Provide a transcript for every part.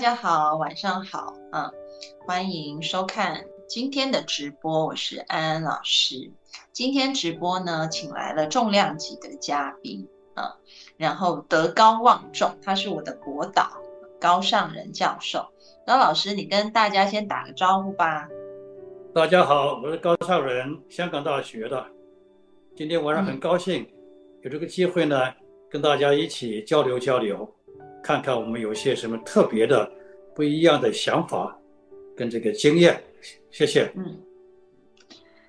大家好，晚上好啊！欢迎收看今天的直播，我是安安老师。今天直播呢，请来了重量级的嘉宾啊，然后德高望重，他是我的国导高尚仁教授。高老师，你跟大家先打个招呼吧。大家好，我是高尚仁，香港大学的。今天晚上很高兴有这个机会呢，跟大家一起交流交流。看看我们有些什么特别的、不一样的想法跟这个经验，谢谢。嗯，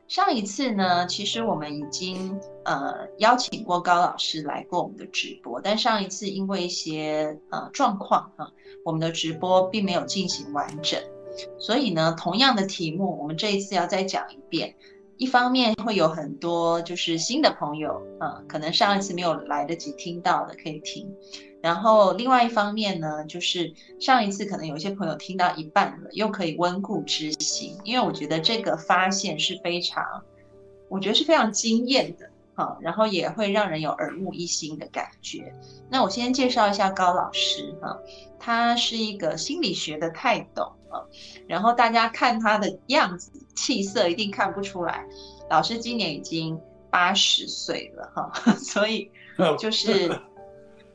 上一次呢，其实我们已经呃邀请过高老师来过我们的直播，但上一次因为一些呃状况哈，我们的直播并没有进行完整，所以呢，同样的题目，我们这一次要再讲一遍。一方面会有很多就是新的朋友，嗯，可能上一次没有来得及听到的可以听。然后另外一方面呢，就是上一次可能有些朋友听到一半了，又可以温故知新，因为我觉得这个发现是非常，我觉得是非常惊艳的，哈，然后也会让人有耳目一新的感觉。那我先介绍一下高老师，哈，他是一个心理学的泰斗啊，然后大家看他的样子气色一定看不出来，老师今年已经八十岁了，哈，所以 就是。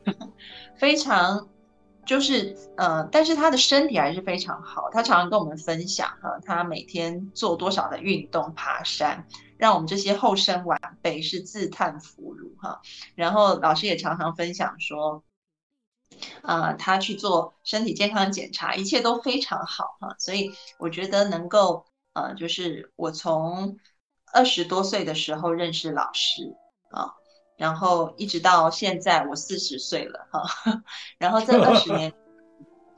非常，就是呃，但是他的身体还是非常好。他常常跟我们分享哈，他每天做多少的运动、爬山，让我们这些后生晚辈是自叹弗如哈。然后老师也常常分享说，呃，他去做身体健康检查，一切都非常好哈。所以我觉得能够呃，就是我从二十多岁的时候认识老师啊。然后一直到现在，我四十岁了哈。然后这二十年，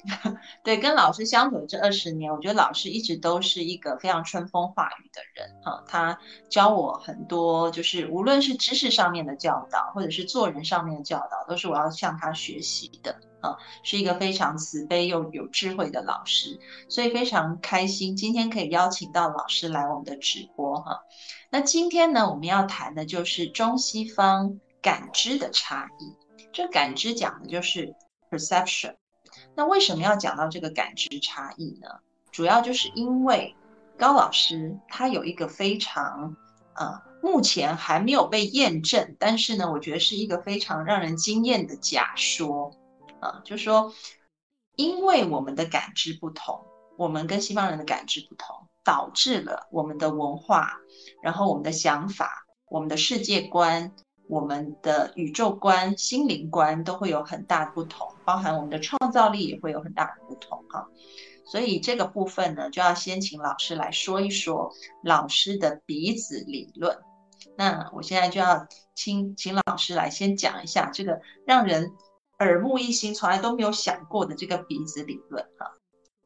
对，跟老师相处的这二十年，我觉得老师一直都是一个非常春风化雨的人哈。他教我很多，就是无论是知识上面的教导，或者是做人上面的教导，都是我要向他学习的啊。是一个非常慈悲又有智慧的老师，所以非常开心今天可以邀请到老师来我们的直播哈。那今天呢，我们要谈的就是中西方感知的差异。这感知讲的就是 perception。那为什么要讲到这个感知差异呢？主要就是因为高老师他有一个非常呃，目前还没有被验证，但是呢，我觉得是一个非常让人惊艳的假说啊，就说因为我们的感知不同，我们跟西方人的感知不同。导致了我们的文化，然后我们的想法、我们的世界观、我们的宇宙观、心灵观都会有很大的不同，包含我们的创造力也会有很大的不同哈。所以这个部分呢，就要先请老师来说一说老师的鼻子理论。那我现在就要请请老师来先讲一下这个让人耳目一新、从来都没有想过的这个鼻子理论哈。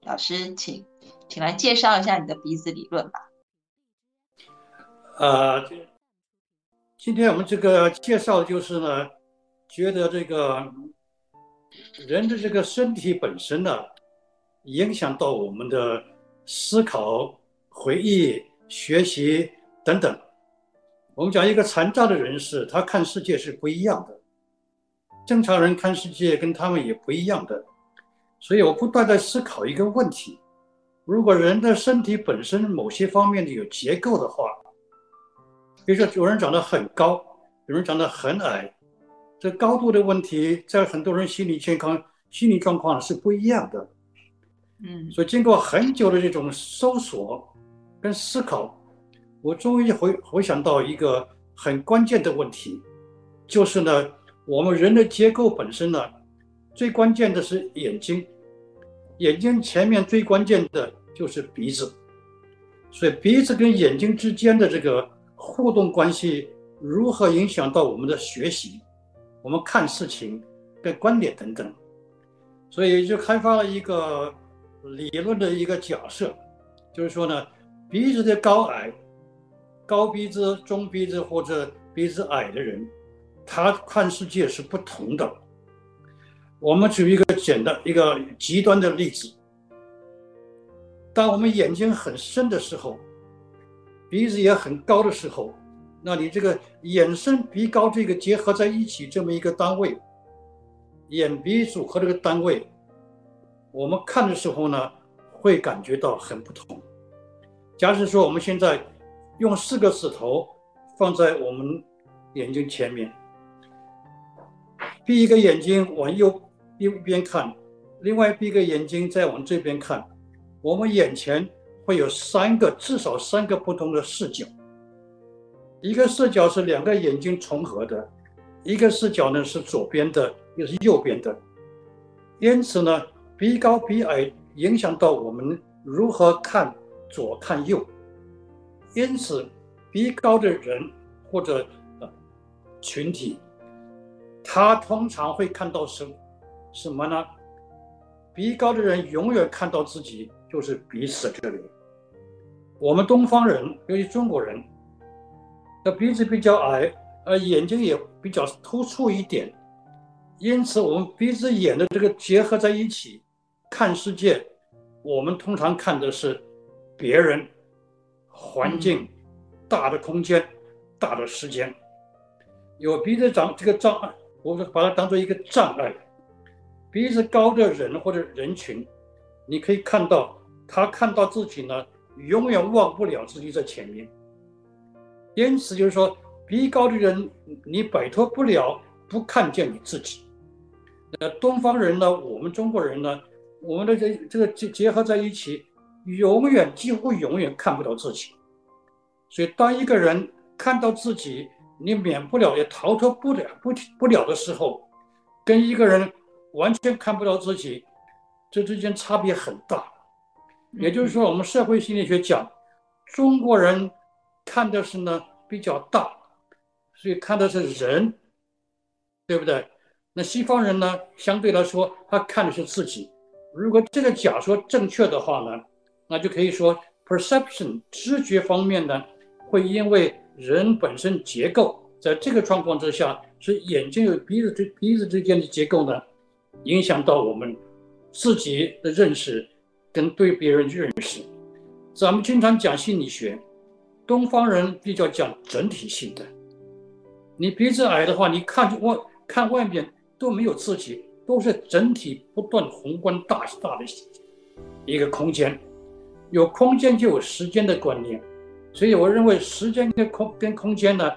老师，请。请来介绍一下你的鼻子理论吧。呃，今天我们这个介绍就是呢，觉得这个人的这个身体本身呢，影响到我们的思考、回忆、学习等等。我们讲一个残障的人士，他看世界是不一样的，正常人看世界跟他们也不一样的。所以我不断在思考一个问题。如果人的身体本身某些方面的有结构的话，比如说有人长得很高，有人长得很矮，这高度的问题在很多人心理健康、心理状况是不一样的。嗯，所以经过很久的这种搜索跟思考，我终于回回想到一个很关键的问题，就是呢，我们人的结构本身呢，最关键的是眼睛。眼睛前面最关键的就是鼻子，所以鼻子跟眼睛之间的这个互动关系如何影响到我们的学习，我们看事情的观点等等，所以就开发了一个理论的一个假设，就是说呢，鼻子的高矮，高鼻子、中鼻子或者鼻子矮的人，他看世界是不同的。我们举一个简单、一个极端的例子。当我们眼睛很深的时候，鼻子也很高的时候，那你这个眼深鼻高这个结合在一起这么一个单位，眼鼻组合这个单位，我们看的时候呢，会感觉到很不同。假设说我们现在用四个指头放在我们眼睛前面，闭一个眼睛往右一边看，另外闭个眼睛再往这边看。我们眼前会有三个，至少三个不同的视角。一个视角是两个眼睛重合的，一个视角呢是左边的，又是右边的。因此呢，鼻高鼻矮影响到我们如何看左看右。因此，鼻高的人或者呃群体，他通常会看到什什么呢？鼻高的人永远看到自己。就是彼此这里，我们东方人，尤其中国人，的鼻子比较矮，呃，眼睛也比较突出一点，因此我们鼻子眼的这个结合在一起看世界，我们通常看的是别人、环境、大的空间、大的时间。有鼻子长这个障碍，我们把它当做一个障碍。鼻子高的人或者人群，你可以看到。他看到自己呢，永远忘不了自己在前面。因此，就是说，鼻高的人，你摆脱不了不看见你自己。那东方人呢，我们中国人呢，我们的这这个结结合在一起，永远几乎永远看不到自己。所以，当一个人看到自己，你免不了也逃脱不了不不了的时候，跟一个人完全看不到自己，这之间差别很大。也就是说，我们社会心理学讲，中国人看的是呢比较大，所以看的是人，对不对？那西方人呢，相对来说他看的是自己。如果这个假说正确的话呢，那就可以说 perception 知觉方面呢，会因为人本身结构，在这个状况之下，是眼睛与鼻子之鼻子之间的结构呢，影响到我们自己的认识。跟对别人认识，咱们经常讲心理学，东方人比较讲整体性的。你鼻子矮的话，你看外看外面都没有自己，都是整体不断宏观大大的一个空间。有空间就有时间的观念，所以我认为时间跟空跟空间呢，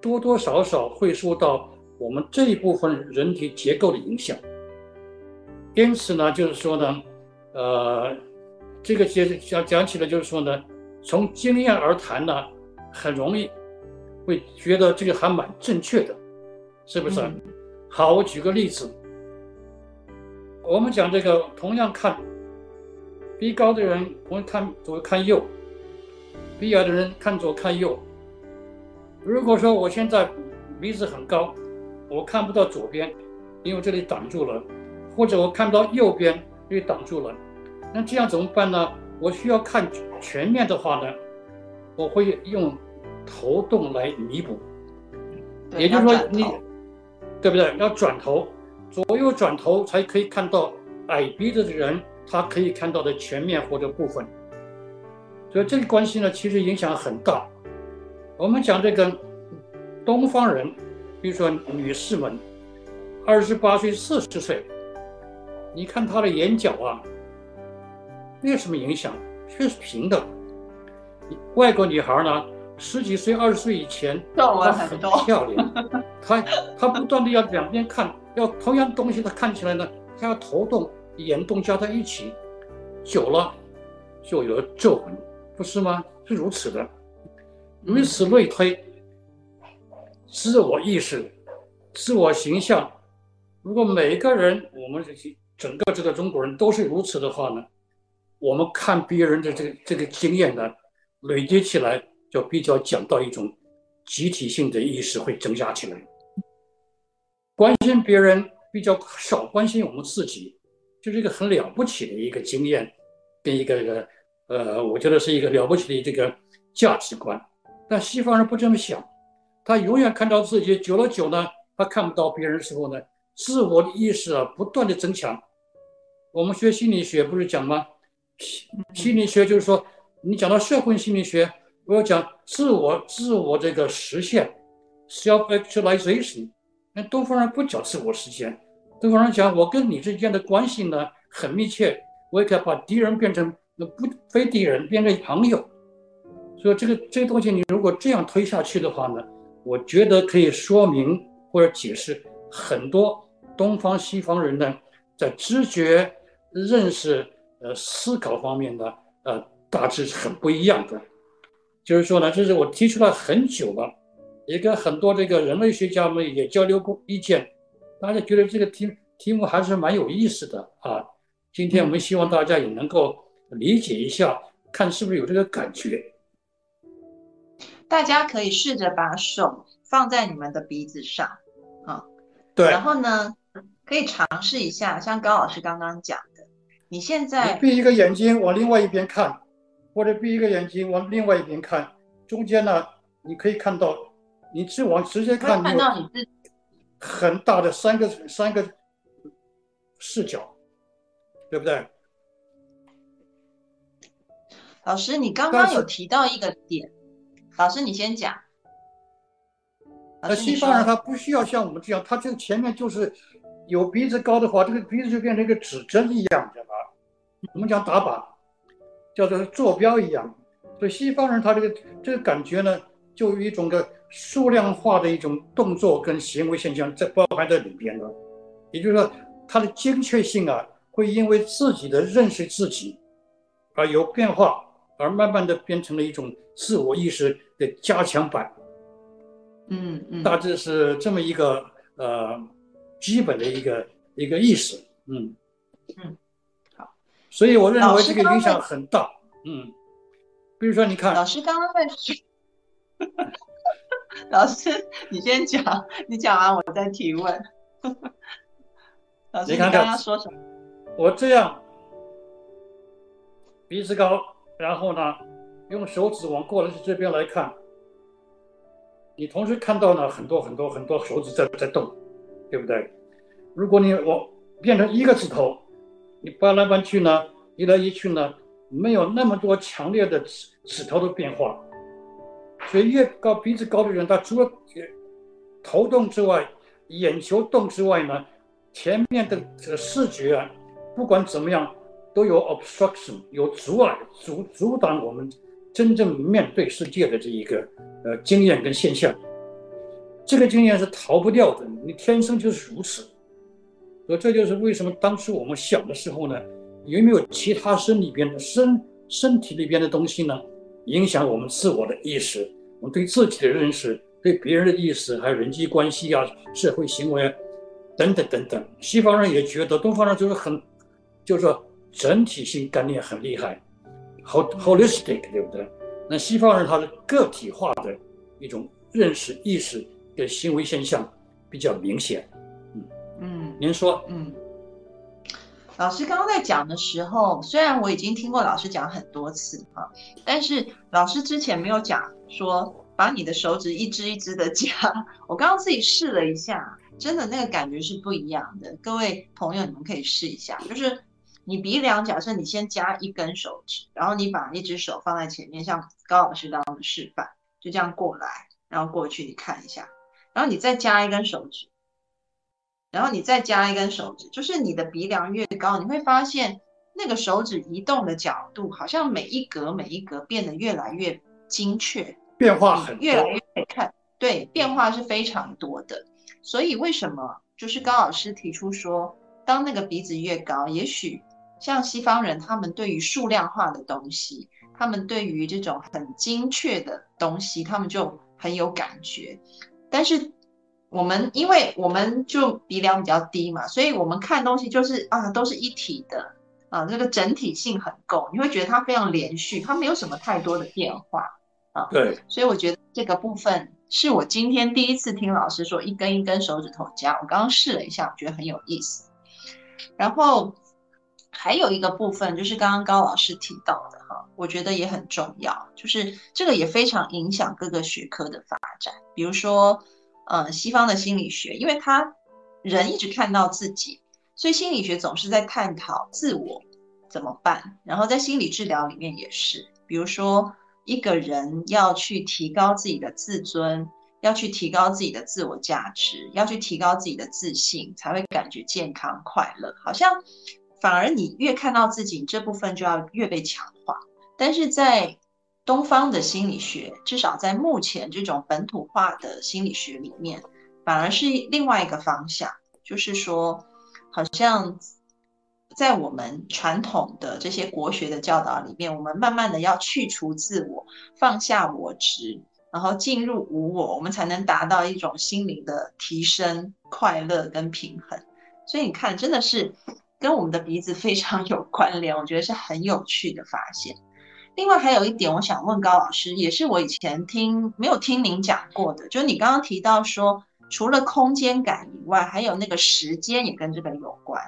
多多少少会受到我们这一部分人体结构的影响。因此呢，就是说呢。呃，这个接讲讲起来就是说呢，从经验而谈呢，很容易会觉得这个还蛮正确的，是不是？好，我举个例子，我们讲这个同样看鼻高的人，我们看左看右；鼻矮的人看左看右。如果说我现在鼻子很高，我看不到左边，因为这里挡住了，或者我看不到右边。因为挡住了，那这样怎么办呢？我需要看全面的话呢，我会用头动来弥补。也就是说，你对不对？要转头，左右转头才可以看到矮鼻子的人，他可以看到的全面或者部分。所以这个关系呢，其实影响很大。我们讲这个东方人，比如说女士们，二十八岁、四十岁。你看她的眼角啊，没有什么影响，却是平等。外国女孩呢，十几岁、二十岁以前，她很漂亮。她她不断的要两边看，要同样东西，她看起来呢，她要头动、眼动加在一起，久了就有了皱纹，不是吗？是如此的。如此类推，自我意识、自我形象，如果每个人我们这些。整个这个中国人都是如此的话呢，我们看别人的这个这个经验呢，累积起来就比较讲到一种集体性的意识会增加起来。关心别人比较少，关心我们自己，就是一个很了不起的一个经验，跟一个呃，我觉得是一个了不起的这个价值观。但西方人不这么想，他永远看到自己，久了久呢，他看不到别人的时候呢，自我的意识啊不断的增强。我们学心理学不是讲吗？心理学就是说，你讲到社会心理学，我要讲自我自我这个实现，self actualization。那东方人不讲自我实现，东方人讲我跟你之间的关系呢很密切，我也可以把敌人变成那不非敌人，变成朋友。所以这个这个东西，你如果这样推下去的话呢，我觉得可以说明或者解释很多东方西方人呢在知觉、认识、呃思考方面呢，呃大致是很不一样的。就是说呢，这是我提出了很久了。也跟很多这个人类学家们也交流过意见，大家觉得这个题题目还是蛮有意思的啊。今天我们希望大家也能够理解一下，看是不是有这个感觉。大家可以试着把手放在你们的鼻子上，啊，对，然后呢，可以尝试一下，像高老师刚刚讲的，你现在闭一个眼睛往另外一边看，或者闭一个眼睛往另外一边看，中间呢，你可以看到。你直往直接看，看到你自很大的三个三个视角，对不对？老师，你刚刚有提到一个点，老师你先讲。那西方人他不需要像我们这样，他这前面就是有鼻子高的话，这个鼻子就变成一个指针一样，知道吧？我们讲打靶，叫做坐标一样。所以西方人他这个这个感觉呢，就有一种个。数量化的一种动作跟行为现象在包含在里边了，也就是说，它的精确性啊，会因为自己的认识自己而有变化，而慢慢的变成了一种自我意识的加强版。嗯嗯，大致是这么一个呃基本的一个一个意思。嗯嗯，好，所以我认为这个影响很大。嗯，比如说你看，老师刚刚在说。老师，你先讲，你讲完我再提问。老师，你刚刚说什么？我这样鼻子高，然后呢，用手指往过来这边来看，你同时看到呢很多很多很多手指在在动，对不对？如果你我变成一个指头，你搬来搬去呢，移来移去呢，没有那么多强烈的指指头的变化。所以越高鼻子高的人，他除了头动之外，眼球动之外呢，前面的这个视觉啊，不管怎么样，都有 obstruction，有阻碍，阻阻挡我们真正面对世界的这一个呃经验跟现象。这个经验是逃不掉的，你天生就是如此。这就是为什么当初我们小的时候呢，有没有其他身里边的身身体里边的东西呢？影响我们自我的意识，我们对自己的认识，对别人的意识，还有人际关系啊、社会行为等等等等。西方人也觉得东方人就是很，就是说整体性概念很厉害，holistic，对不对？那西方人他是个体化的一种认识意识跟行为现象比较明显。嗯嗯，您说，嗯。老师刚刚在讲的时候，虽然我已经听过老师讲很多次哈，但是老师之前没有讲说把你的手指一只一只的夹。我刚刚自己试了一下，真的那个感觉是不一样的。各位朋友，你们可以试一下，就是你鼻梁，假设你先夹一根手指，然后你把一只手放在前面，像高老师刚刚的示范，就这样过来，然后过去，你看一下，然后你再加一根手指。然后你再加一根手指，就是你的鼻梁越高，你会发现那个手指移动的角度，好像每一格每一格变得越来越精确，变化很越来越看对变化是非常多的。所以为什么就是高老师提出说，当那个鼻子越高，也许像西方人，他们对于数量化的东西，他们对于这种很精确的东西，他们就很有感觉，但是。我们因为我们就鼻梁比较低嘛，所以我们看东西就是啊，都是一体的啊，这个整体性很够，你会觉得它非常连续，它没有什么太多的变化。啊。对，所以我觉得这个部分是我今天第一次听老师说一根一根手指头夹，我刚刚试了一下，我觉得很有意思。然后还有一个部分就是刚刚高老师提到的哈，我觉得也很重要，就是这个也非常影响各个学科的发展。比如说，呃，西方的心理学，因为他人一直看到自己，所以心理学总是在探讨自我怎么办。然后在心理治疗里面也是，比如说一个人要去提高自己的自尊。要去提高自己的自我价值，要去提高自己的自信，才会感觉健康快乐。好像反而你越看到自己这部分，就要越被强化。但是在东方的心理学，至少在目前这种本土化的心理学里面，反而是另外一个方向，就是说，好像在我们传统的这些国学的教导里面，我们慢慢的要去除自我，放下我执。然后进入无我，我们才能达到一种心灵的提升、快乐跟平衡。所以你看，真的是跟我们的鼻子非常有关联，我觉得是很有趣的发现。另外还有一点，我想问高老师，也是我以前听没有听您讲过的，就是你刚刚提到说，除了空间感以外，还有那个时间也跟这个有关。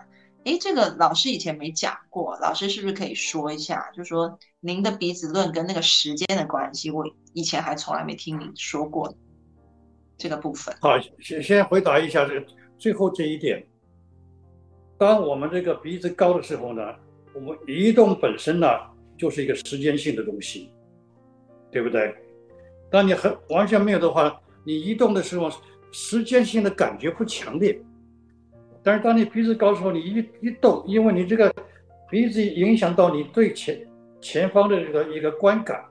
哎，这个老师以前没讲过，老师是不是可以说一下？就说您的鼻子论跟那个时间的关系，我以前还从来没听您说过这个部分。好，先先回答一下这个最后这一点。当我们这个鼻子高的时候呢，我们移动本身呢就是一个时间性的东西，对不对？当你很完全没有的话，你移动的时候时间性的感觉不强烈。但是当你鼻子高的时候，你一一动，因为你这个鼻子影响到你对前前方的这个一个观感，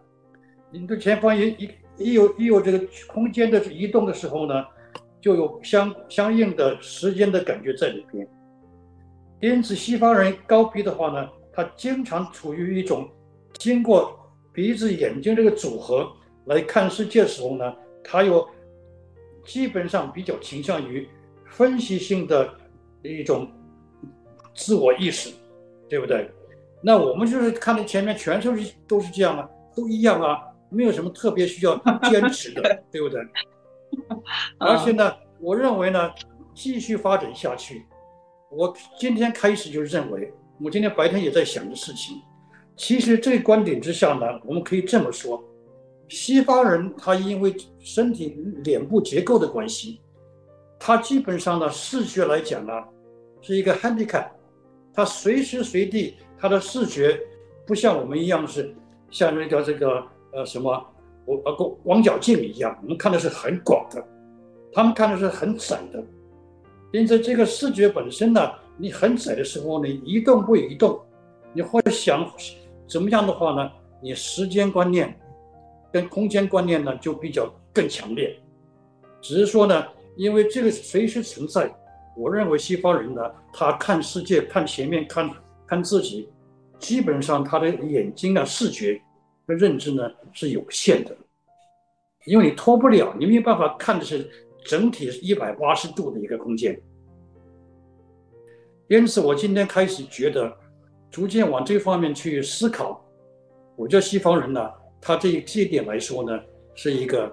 你对前方一一一有一有这个空间的移动的时候呢，就有相相应的时间的感觉在里边。因此，西方人高鼻的话呢，他经常处于一种经过鼻子眼睛这个组合来看世界的时候呢，他又基本上比较倾向于分析性的。一种自我意识，对不对？那我们就是看到前面全都是都是这样啊，都一样啊，没有什么特别需要坚持的，对不对？而且呢，我认为呢，继续发展下去，我今天开始就认为，我今天白天也在想的事情。其实这个观点之下呢，我们可以这么说：西方人他因为身体脸部结构的关系。他基本上呢，视觉来讲呢，是一个 handicap，他随时随地他的视觉不像我们一样是像那个这个呃什么我呃光广角镜一样，我们看的是很广的，他们看的是很窄的。因此这个视觉本身呢，你很窄的时候，你一动不移动，你或者想怎么样的话呢，你时间观念跟空间观念呢就比较更强烈，只是说呢。因为这个随时存在，我认为西方人呢，他看世界、看前面、看看自己，基本上他的眼睛啊、视觉和认知呢是有限的，因为你脱不了，你没有办法看的是整体一百八十度的一个空间。因此，我今天开始觉得，逐渐往这方面去思考。我觉得西方人呢，他这这一点来说呢，是一个，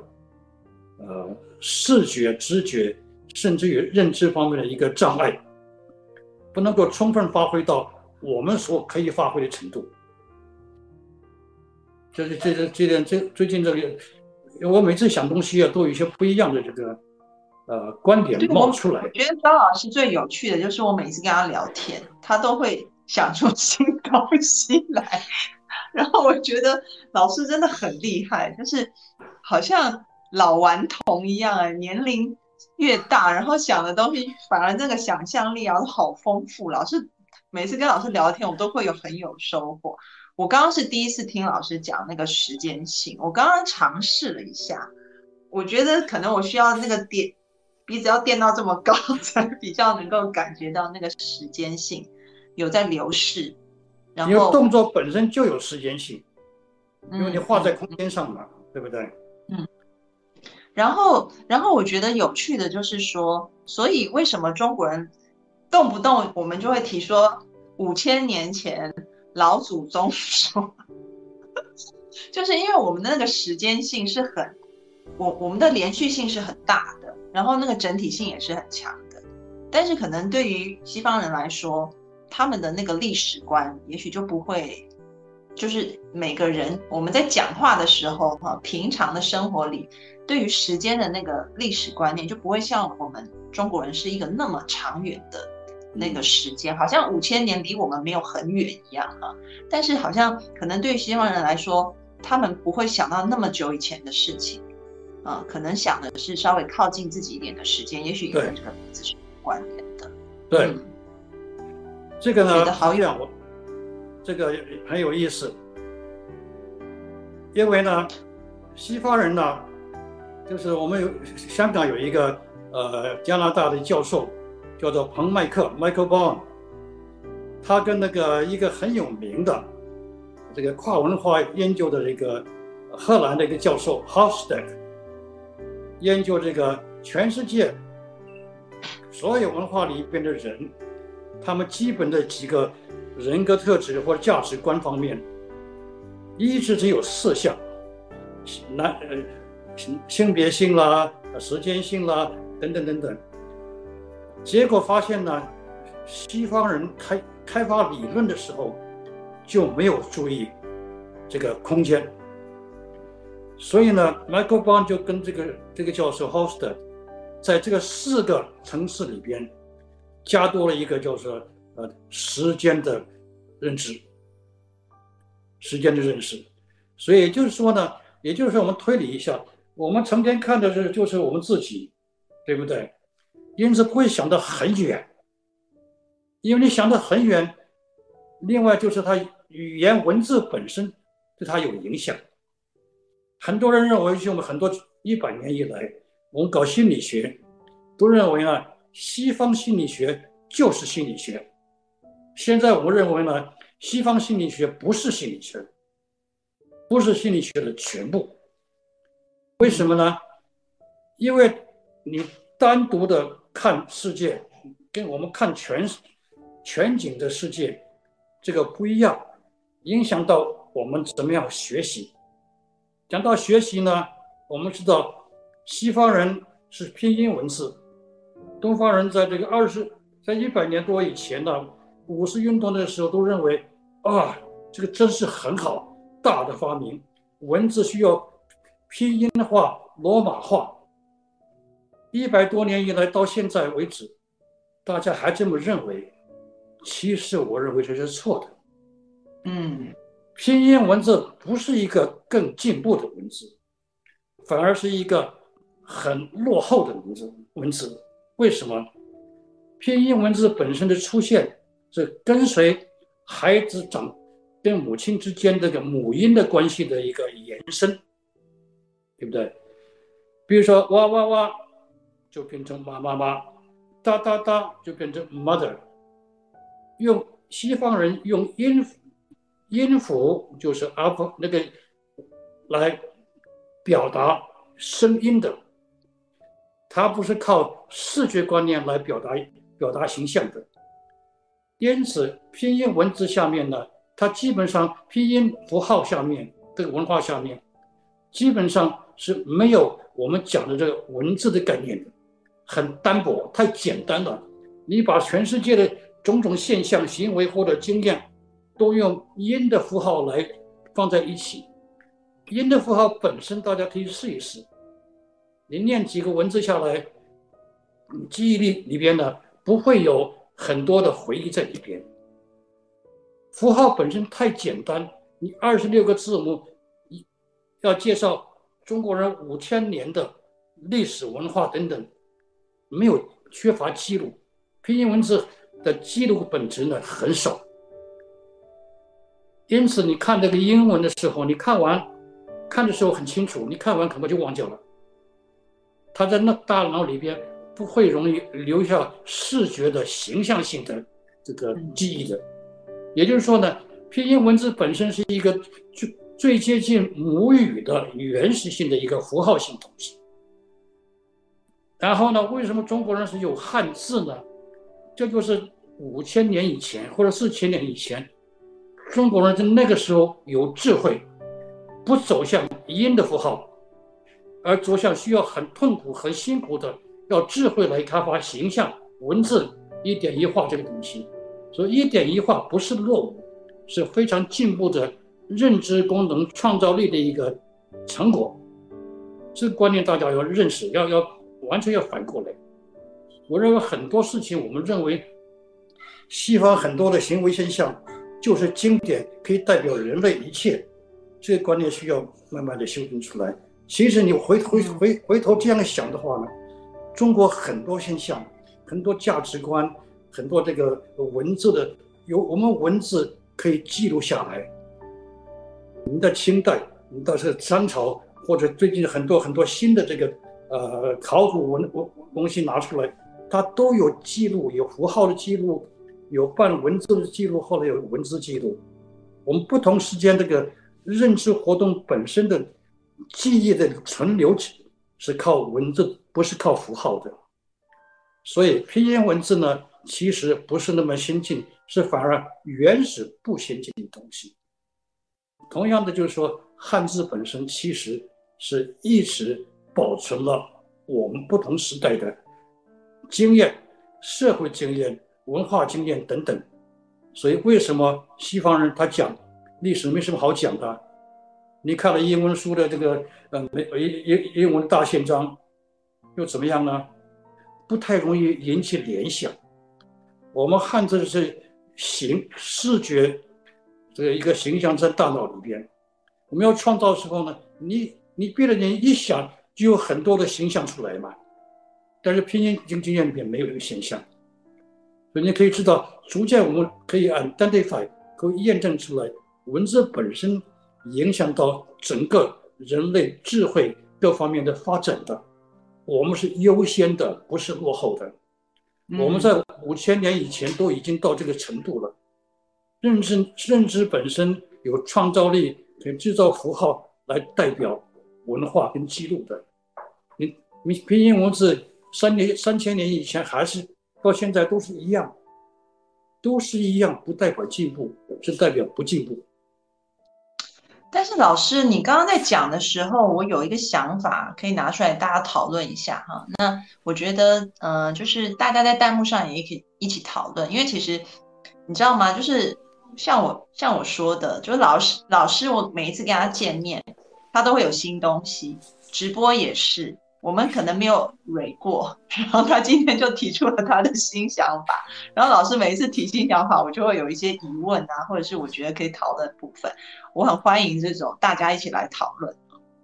呃。视觉、知觉，甚至于认知方面的一个障碍，不能够充分发挥到我们所可以发挥的程度。这是这这这点，这最近这个，我每次想东西啊，都有一些不一样的这个呃观点冒出来。我觉得张老师最有趣的就是我每次跟他聊天，他都会想出新东西来，然后我觉得老师真的很厉害，就是好像。老顽童一样啊，年龄越大，然后想的东西反而那个想象力啊好丰富。老师每次跟老师聊天，我都会有很有收获。我刚刚是第一次听老师讲那个时间性，我刚刚尝试了一下，我觉得可能我需要那个垫鼻子要垫到这么高，才比较能够感觉到那个时间性有在流逝。然后，因为动作本身就有时间性，因为你画在空间上嘛，对不对？嗯然后，然后我觉得有趣的就是说，所以为什么中国人动不动我们就会提说五千年前老祖宗说，就是因为我们的那个时间性是很，我我们的连续性是很大的，然后那个整体性也是很强的。但是可能对于西方人来说，他们的那个历史观也许就不会，就是每个人我们在讲话的时候，哈，平常的生活里，对于时间的那个历史观念就不会像我们中国人是一个那么长远的那个时间，好像五千年离我们没有很远一样啊。但是好像可能对于西方人来说，他们不会想到那么久以前的事情，啊，可能想的是稍微靠近自己一点的时间，也许跟这个名字是有关联的。对，这个呢，好远，我这个很有意思，因为呢，西方人呢，就是我们有香港有一个呃加拿大的教授，叫做彭麦克 （Michael Bond），他跟那个一个很有名的。这个跨文化研究的这个荷兰的一个教授 Hofstede，研究这个全世界所有文化里边的人，他们基本的几个人格特质或者价值观方面，一直只有四项：男呃性性别性啦、时间性啦等等等等。结果发现呢，西方人开开发理论的时候。就没有注意这个空间，所以呢，Michael Bond 就跟这个这个教授 Hoster，在这个四个层次里边，加多了一个叫做呃时间的认知，时间的认识。所以就是说呢，也就是说我们推理一下，我们成天看的是就是我们自己，对不对？因此不会想得很远，因为你想得很远，另外就是他。语言文字本身对他有影响。很多人认为，就我们很多一百年以来，我们搞心理学，都认为呢，西方心理学就是心理学。现在我们认为呢，西方心理学不是心理学，不是心理学的全部。为什么呢？因为你单独的看世界，跟我们看全全景的世界，这个不一样。影响到我们怎么样学习？讲到学习呢，我们知道西方人是拼音文字，东方人在这个二十在一百年多以前呢，五四运动的时候都认为啊，这个真是很好大的发明，文字需要拼音化、罗马化。一百多年以来到现在为止，大家还这么认为，其实我认为这是错的。嗯，拼音文字不是一个更进步的文字，反而是一个很落后的文字。文字为什么？拼音文字本身的出现是跟随孩子长跟母亲之间这个母音的关系的一个延伸，对不对？比如说哇哇哇，就变成妈妈妈，哒哒哒就变成 mother。用西方人用音。音符就是 up 那个来表达声音的，它不是靠视觉观念来表达表达形象的。因此，拼音文字下面呢，它基本上拼音符号下面这个文化下面，基本上是没有我们讲的这个文字的概念的，很单薄，太简单了。你把全世界的种种现象、行为或者经验。都用音的符号来放在一起，音的符号本身大家可以试一试，你念几个文字下来，记忆力里边呢不会有很多的回忆在里边。符号本身太简单，你二十六个字母，一要介绍中国人五千年的历史文化等等，没有缺乏记录，拼音文字的记录本质呢很少。因此，你看这个英文的时候，你看完看的时候很清楚，你看完可能就忘掉了。它在那大脑里边不会容易留下视觉的形象性的这个记忆的。也就是说呢，拼音文字本身是一个最最接近母语的原始性的一个符号性东西。然后呢，为什么中国人是有汉字呢？这就是五千年以前或者四千年以前。中国人在那个时候有智慧，不走向音的符号，而走向需要很痛苦、很辛苦的，要智慧来开发形象、文字一点一画这个东西。所以一点一画不是落伍，是非常进步的认知功能、创造力的一个成果。这个观念大家要认识，要要完全要反过来。我认为很多事情，我们认为西方很多的行为现象就是经典，可以代表人类一切。这个观念需要慢慢的修正出来。其实你回回回回头这样想的话呢，中国很多现象、很多价值观、很多这个文字的，有我们文字可以记录下来。我们在清代，我们到是商朝，或者最近很多很多新的这个呃考古文文东西拿出来。它都有记录，有符号的记录，有半文字的记录，后来有文字记录。我们不同时间这个认知活动本身的记忆的存留是靠文字，不是靠符号的。所以拼音文字呢，其实不是那么先进，是反而原始不先进的东西。同样的，就是说汉字本身其实是一直保存了我们不同时代的。经验、社会经验、文化经验等等，所以为什么西方人他讲历史没什么好讲的？你看了英文书的这个，呃，美英英英文大宪章，又怎么样呢？不太容易引起联想。我们汉字是形视觉这个一个形象在大脑里边，我们要创造的时候呢，你你闭着眼一想就有很多的形象出来嘛。但是拼音经经验里面没有这个现象，所以你可以知道，逐渐我们可以按 identify 可以验证出来，文字本身影响到整个人类智慧各方面的发展的，我们是优先的，不是落后的。我们在五千年以前都已经到这个程度了，认知认知本身有创造力，可以制造符号来代表文化跟记录的。你你拼音文字。三年、三千年以前还是到现在都是一样，都是一样，不代表进步，是代表不进步。但是老师，你刚刚在讲的时候，我有一个想法可以拿出来大家讨论一下哈。那我觉得，嗯，就是大家在弹幕上也可以一起讨论，因为其实你知道吗？就是像我像我说的，就是老师老师，我每一次跟他见面，他都会有新东西，直播也是。我们可能没有蕊过，然后他今天就提出了他的新想法，然后老师每一次提新想法，我就会有一些疑问啊，或者是我觉得可以讨论的部分，我很欢迎这种大家一起来讨论，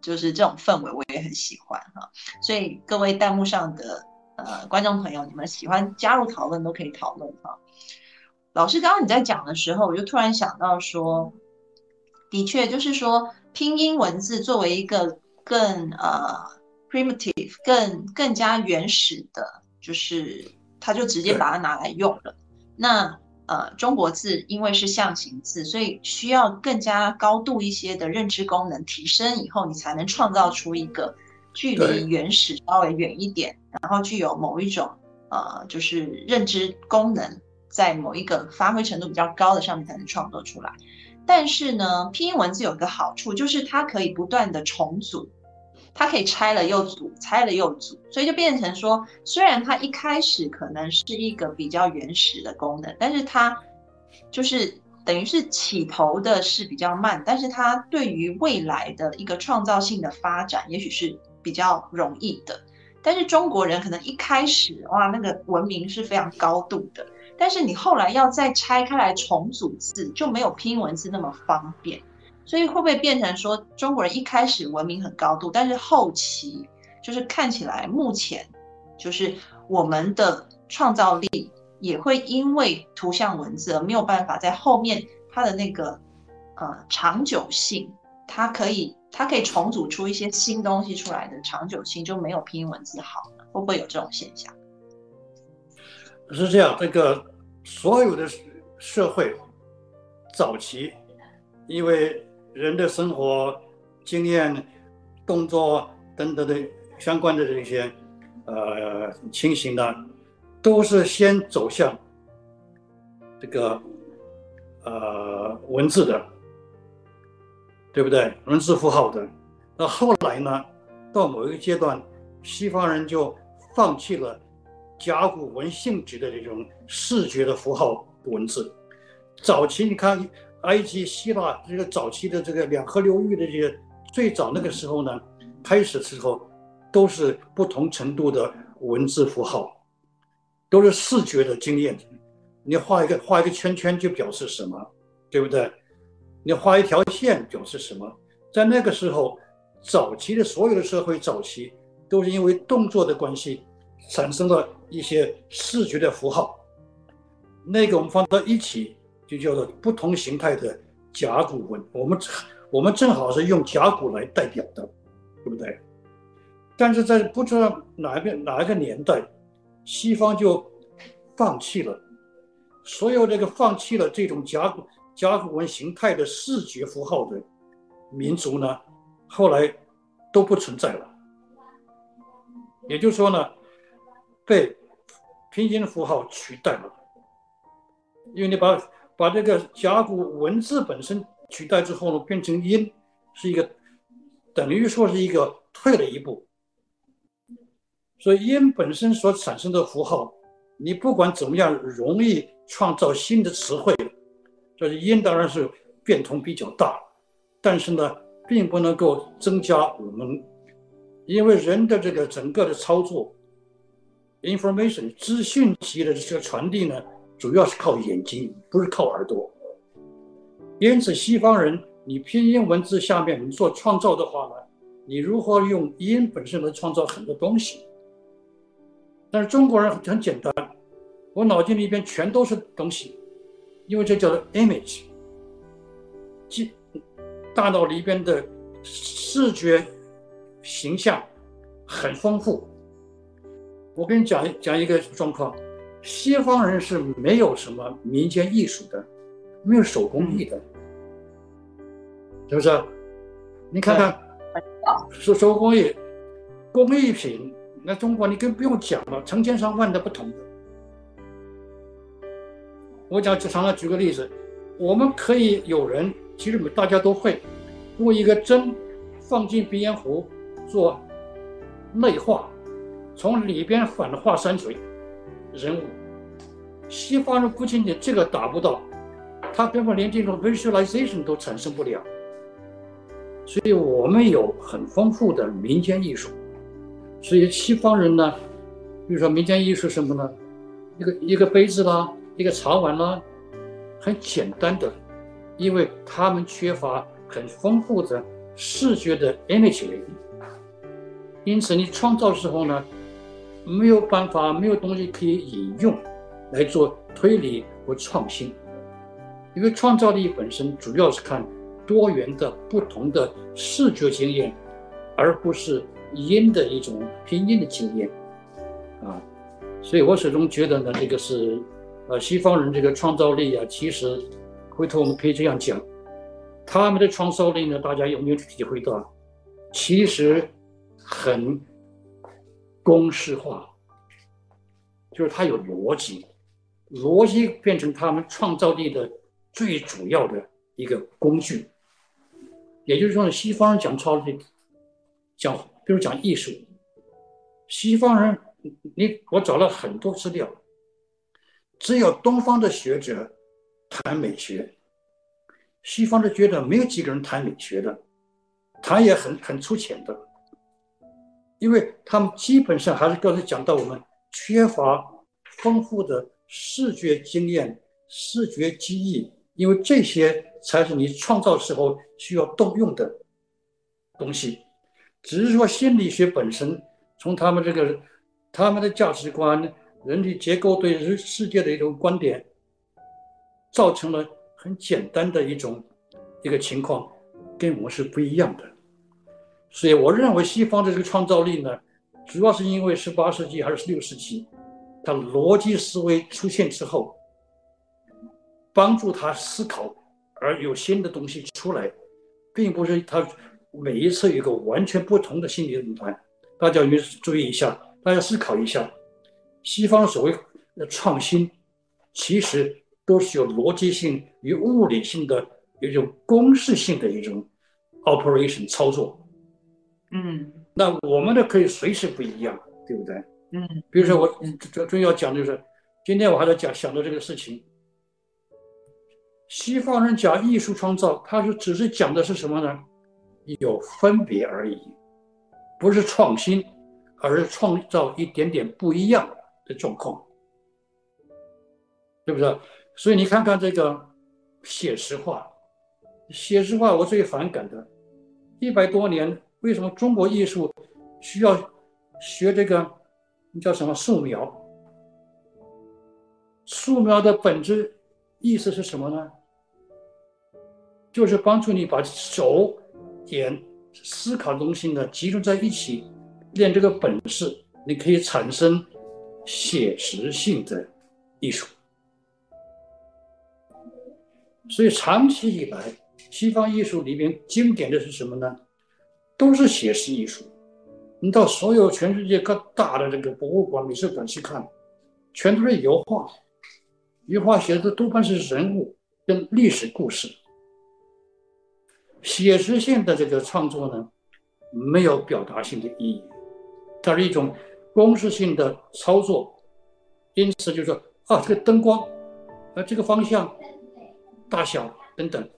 就是这种氛围我也很喜欢哈。所以各位弹幕上的呃观众朋友，你们喜欢加入讨论都可以讨论哈。老师刚刚你在讲的时候，我就突然想到说，的确就是说拼音文字作为一个更呃。Primitive 更更加原始的，就是他就直接把它拿来用了。那呃，中国字因为是象形字，所以需要更加高度一些的认知功能提升以后，你才能创造出一个距离原始稍微远一点，然后具有某一种呃，就是认知功能在某一个发挥程度比较高的上面才能创作出来。但是呢，拼音文字有一个好处，就是它可以不断的重组。它可以拆了又组，拆了又组，所以就变成说，虽然它一开始可能是一个比较原始的功能，但是它就是等于是起头的是比较慢，但是它对于未来的一个创造性的发展，也许是比较容易的。但是中国人可能一开始哇，那个文明是非常高度的，但是你后来要再拆开来重组字，就没有拼音文字那么方便。所以会不会变成说中国人一开始文明很高度，但是后期就是看起来目前就是我们的创造力也会因为图像文字而没有办法在后面它的那个呃长久性，它可以它可以重组出一些新东西出来的长久性就没有拼音文字好，会不会有这种现象？是这样，这个所有的社会早期因为。人的生活经验、动作等等的相关的这些呃情形呢，都是先走向这个呃文字的。对不对？文字符号的。那后来呢？到某一个阶段，西方人就放弃了甲骨文性质的这种视觉的符号文字。早期你看，埃及、希腊这个早期的这个两河流域的这些，最早那个时候呢，开始的时候都是不同程度的文字符号，都是视觉的经验。你画一个画一个圈圈就表示什么，对不对？你画一条线表示什么？在那个时候。早期的所有的社会早期都是因为动作的关系，产生了一些视觉的符号，那个我们放到一起就叫做不同形态的甲骨文。我们我们正好是用甲骨来代表的，对不对？但是在不知道哪一个哪一个年代，西方就放弃了所有这个放弃了这种甲骨甲骨文形态的视觉符号的民族呢？后来都不存在了，也就是说呢，被拼音符号取代了。因为你把把这个甲骨文字本身取代之后呢，变成音，是一个等于说是一个退了一步。所以音本身所产生的符号，你不管怎么样容易创造新的词汇，就是音当然是变通比较大，但是呢。并不能够增加我们，因为人的这个整个的操作，information 资讯级的这个传递呢，主要是靠眼睛，不是靠耳朵。因此，西方人你拼音文字下面你做创造的话呢，你如何用音本身能创造很多东西？但是中国人很简单，我脑筋里边全都是东西，因为这叫做 image，即。大脑里边的视觉形象很丰富。我跟你讲讲一个状况：西方人是没有什么民间艺术的，没有手工艺的，是不是？你看看手手工艺工艺品，那中国你更不用讲了，成千上万的不同的。我讲就常常举个例子，我们可以有人。其实大家都会用一个针放进鼻烟壶做内画，从里边反画山水人物。西方人不仅仅这个达不到，他根本连这种 visualization 都产生不了。所以我们有很丰富的民间艺术。所以西方人呢，比如说民间艺术什么呢？一个一个杯子啦，一个茶碗啦，很简单的。因为他们缺乏很丰富的视觉的 energy，因此你创造时候呢，没有办法，没有东西可以引用来做推理和创新。因为创造力本身主要是看多元的不同的视觉经验，而不是音的一种拼音的经验啊。所以我始终觉得呢，这个是呃西方人这个创造力啊，其实。回头我们可以这样讲，他们的创造力呢，大家有没有体会到？其实很公式化，就是它有逻辑，逻辑变成他们创造力的最主要的一个工具。也就是说，西方人讲创造力，讲比如讲艺术，西方人，你我找了很多资料，只有东方的学者。谈美学，西方的觉得没有几个人谈美学的，谈也很很粗浅的，因为他们基本上还是刚才讲到我们缺乏丰富的视觉经验、视觉记忆，因为这些才是你创造时候需要动用的东西。只是说心理学本身，从他们这个他们的价值观、人体结构对世界的一种观点。造成了很简单的一种一个情况，跟我们是不一样的。所以我认为西方的这个创造力呢，主要是因为十八世纪还是十六世纪，他逻辑思维出现之后，帮助他思考而有新的东西出来，并不是他每一次有个完全不同的心理论断。大家要注意一下，大家思考一下，西方所谓的创新，其实。都是有逻辑性与物理性的一种公式性的一种 operation 操作。嗯那我们的可以随时不一样，对不对？嗯，比如说我嗯最最要讲的就是，今天我还在讲想到这个事情。西方人讲艺术创造，他是只是讲的是什么呢？有分别而已，不是创新，而是创造一点点不一样的状况，对不对？所以你看看这个写实画，写实画我最反感的，一百多年，为什么中国艺术需要学这个叫什么素描？素描的本质意思是什么呢？就是帮助你把手、眼、思考的东西呢集中在一起，练这个本事，你可以产生写实性的艺术。所以长期以来，西方艺术里面经典的是什么呢？都是写实艺术。你到所有全世界各大的这个博物馆、美术馆去看，全都是油画。油画写的多半是人物跟历史故事。写实性的这个创作呢，没有表达性的意义，它是一种公式性的操作。因此，就说啊，这个灯光，啊，这个方向、大小等等，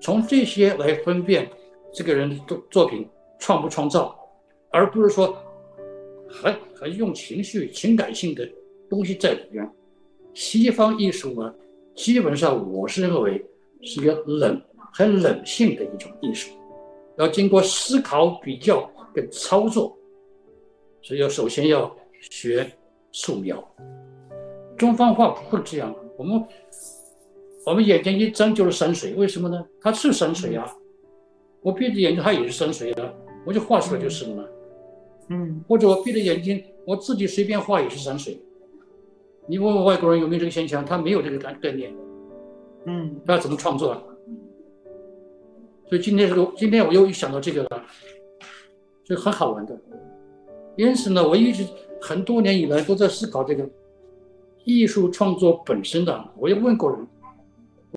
从这些来分辨这个人的作作品创不创造，而不是说还还用情绪、情感性的东西在里边。西方艺术呢，基本上我是认为是一个冷、很冷性的一种艺术，要经过思考、比较跟操作，所以要首先要学素描。中方画不会这样，我们我们眼睛一睁就是山水，为什么呢？它是山水啊，我闭着眼睛它也是山水啊，我就画出来就是了嘛。嗯或者我闭着眼睛，我自己随便画也是山水。你问问外国人有没有这个现象，他没有这个概概念，嗯他怎么创作啊？所以今天这个，今天我又想到这个了，就很好玩的。因此呢，我一直很多年以来都在思考这个艺术创作本身的。我也问过人，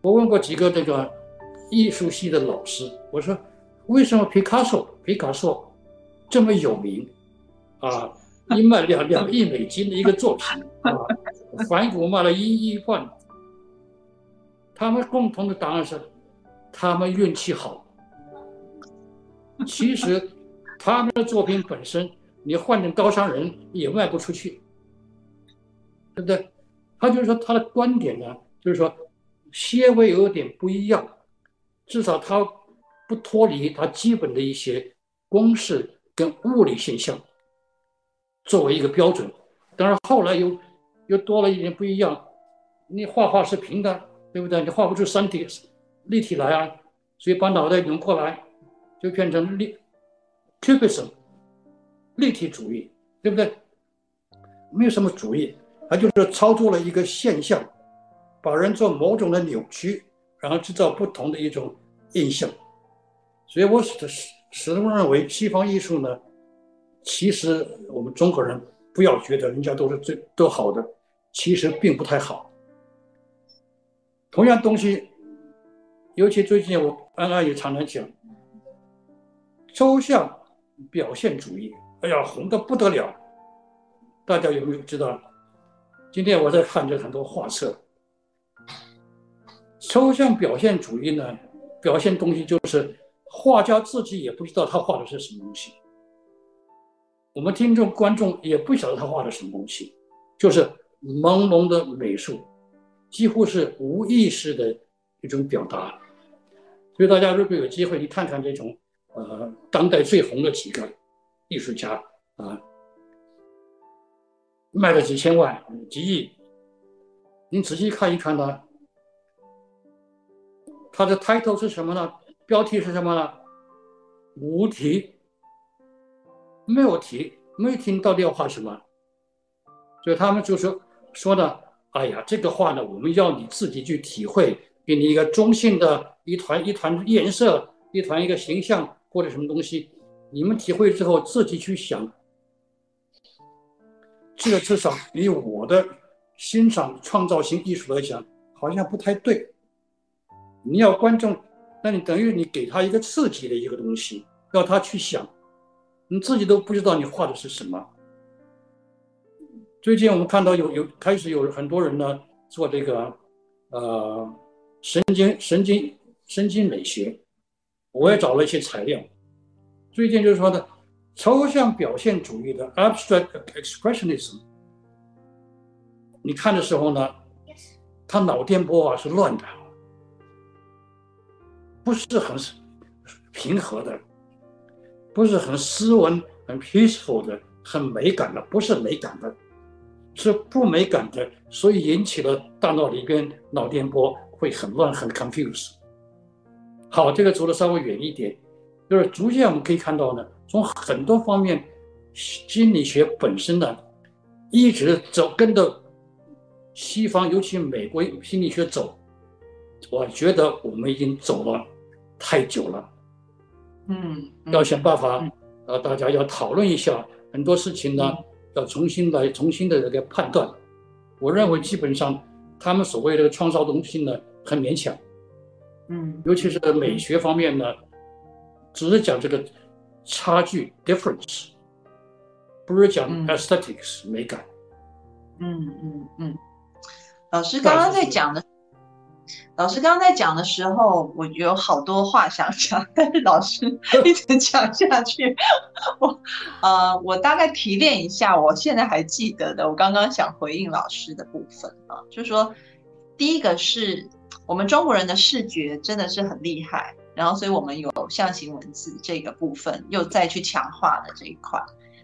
我问过几个这个艺术系的老师，我说为什么皮卡索皮卡索这么有名啊？一卖两两亿美金的一个作品啊，梵谷卖了一亿万。他们共同的答案是，他们运气好。其实，他们的作品本身，你换成高商人也卖不出去，对不对？他就是说他的观点呢，就是说，些微有点不一样，至少他不脱离他基本的一些公式跟物理现象作为一个标准。当然后来又又多了一点不一样，你画画是平的，对不对？你画不出三体立体来啊，所以把脑袋扭过来。就变成立 cubism 立体主义，对不对？没有什么主义，它就是操作了一个现象，把人做某种的扭曲，然后制造不同的一种印象。所以我始始始终认为，西方艺术呢，其实我们中国人不要觉得人家都是最都好的，其实并不太好。同样东西，尤其最近我安安也常常讲。抽象表现主义，哎呀，红的不得了！大家有没有知道？今天我在看这很多画册。抽象表现主义呢，表现东西就是画家自己也不知道他画的是什么东西，我们听众观众也不晓得他画的什么东西，就是朦胧的美术，几乎是无意识的一种表达。所以大家如果有机会，你看看这种。呃，当代最红的几个艺术家啊，卖了几千万、几亿，您仔细看一看呢，他的 title 是什么呢？标题是什么呢？无题，没有题，没有题，你到底要画什么？所以他们就说说呢，哎呀，这个画呢，我们要你自己去体会，给你一个中性的一团一团颜色，一团一个形象。或者什么东西，你们体会之后自己去想，这个至少以我的欣赏创造性艺术来讲，好像不太对。你要观众那你等于你给他一个刺激的一个东西，要他去想，你自己都不知道你画的是什么。最近我们看到有有开始有很多人呢做这个，呃，神经神经神经美学，我也找了一些材料。最近就是说呢，抽象表现主义的 abstract expressionism，你看的时候呢，他脑电波啊是乱的。不是很平和的，不是很斯文、很 peaceful 的、很美感的，不是美感的，是不美感的，所以引起了大脑里边脑电波会很乱、很 confuse。好，这个走的稍微远一点，就是逐渐我们可以看到呢，从很多方面，心理学本身呢，一直走跟着西方，尤其美国心理学走，我觉得我们已经走了。太久了，嗯，要想办法，呃，大家要讨论一下很多事情呢，要重新来重新的这个判断。我认为基本上他们所谓的创造东西呢，很勉强，嗯，尤其是美学方面呢，只是讲这个差距 difference，不是讲 aesthetics 美感。嗯嗯嗯，老师刚刚在讲的。老师刚刚在讲的时候，我有好多话想讲，但是老师 一直讲下去。我呃，我大概提炼一下，我现在还记得的，我刚刚想回应老师的部分啊，就是说，第一个是我们中国人的视觉真的是很厉害，然后所以我们有象形文字这个部分又再去强化了这一块，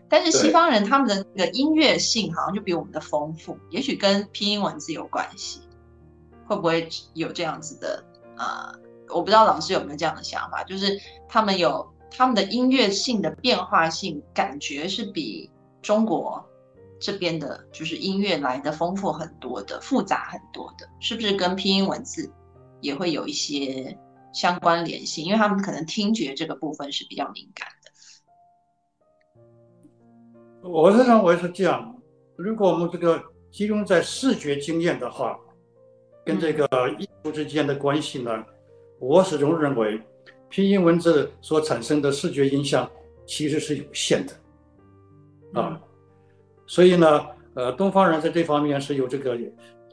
但是西方人他们的那个音乐性好像就比我们的丰富，也许跟拼音文字有关系。会不会有这样子的？呃，我不知道老师有没有这样的想法，就是他们有他们的音乐性的变化性，感觉是比中国这边的，就是音乐来的丰富很多的，复杂很多的，是不是跟拼音文字也会有一些相关联性？因为他们可能听觉这个部分是比较敏感的。我是认为是这样，如果我们这个集中在视觉经验的话。跟这个艺术之间的关系呢，我始终认为，拼音文字所产生的视觉影响其实是有限的，啊，所以呢，呃，东方人在这方面是有这个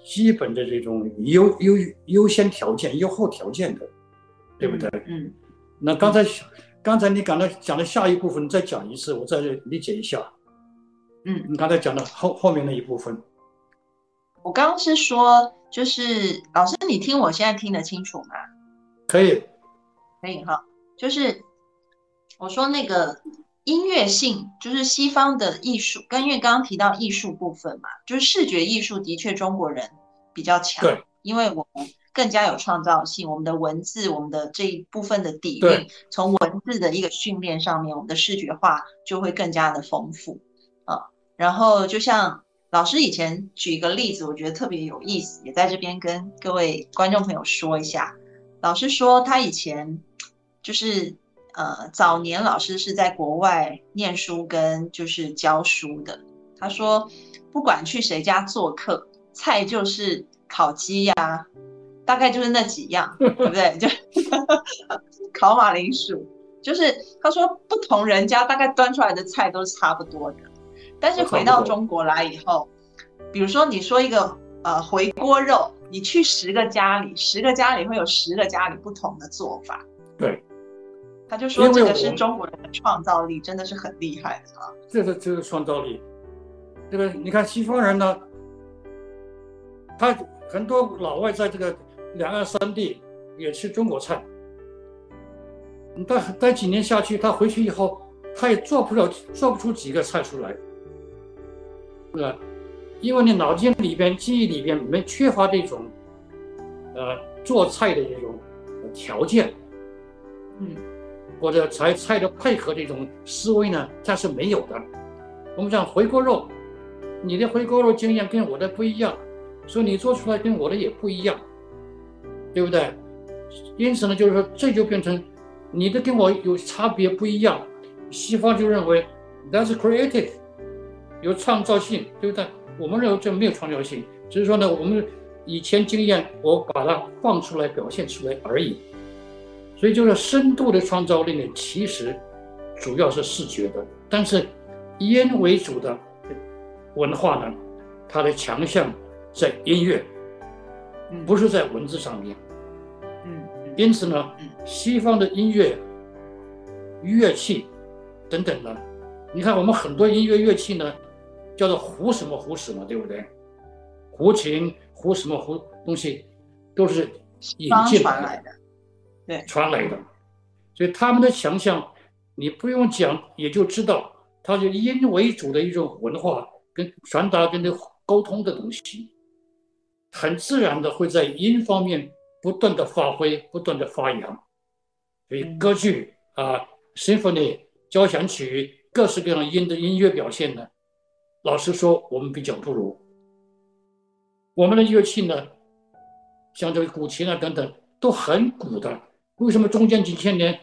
基本的这种优优优先条件、优厚条件的，对不对？嗯。那刚才刚才你讲的讲的下一部分，再讲一次，我再理解一下。嗯。你刚才讲的后后面那一部分。我刚刚是说。就是老师，你听我现在听得清楚吗？可以，可以哈。就是我说那个音乐性，就是西方的艺术，跟因为刚刚提到艺术部分嘛，就是视觉艺术的确中国人比较强，对，因为我们更加有创造性，我们的文字，我们的这一部分的底蕴，从文字的一个训练上面，我们的视觉化就会更加的丰富啊。然后就像。老师以前举一个例子，我觉得特别有意思，也在这边跟各位观众朋友说一下。老师说他以前就是呃早年老师是在国外念书跟就是教书的。他说不管去谁家做客，菜就是烤鸡呀，大概就是那几样，对不对？就 烤马铃薯，就是他说不同人家大概端出来的菜都是差不多的。但是回到中国来以后，比如说你说一个呃回锅肉，你去十个家里，十个家里会有十个家里不同的做法。对，他就说这个是中国人的创造力，真的是很厉害的啊。这个这个创造力，这个你看西方人呢，他很多老外在这个两岸三地也吃中国菜，你待待几年下去，他回去以后，他也做不了做不出几个菜出来。是吧？因为你脑筋里边、记忆里边没缺乏这种，呃，做菜的这种条件，嗯，或者菜菜的配合这种思维呢，它是没有的。我们讲回锅肉，你的回锅肉经验跟我的不一样，所以你做出来跟我的也不一样，对不对？因此呢，就是说这就变成你的跟我有差别不一样，西方就认为 that's creative。有创造性，对不对？我们认为这没有创造性，只是说呢，我们以前经验，我把它放出来表现出来而已。所以就是深度的创造力呢，其实主要是视觉的，但是音为主的文化呢，它的强项在音乐，不是在文字上面。嗯，因此呢，西方的音乐、乐器等等呢，你看我们很多音乐乐器呢，叫做胡什么胡什么，对不对？胡琴、胡什么胡东西，都是引进来的，对，传来的。所以他们的强项，你不用讲也就知道，它是音为主的一种文化跟传达跟这沟通的东西，很自然的会在音方面。不断的发挥，不断的发扬，所以歌剧啊、symphony 交响曲，各式各样音的音乐表现呢，老实说，我们比较不如。我们的乐器呢，像这个古琴啊等等，都很古的。为什么中间几千年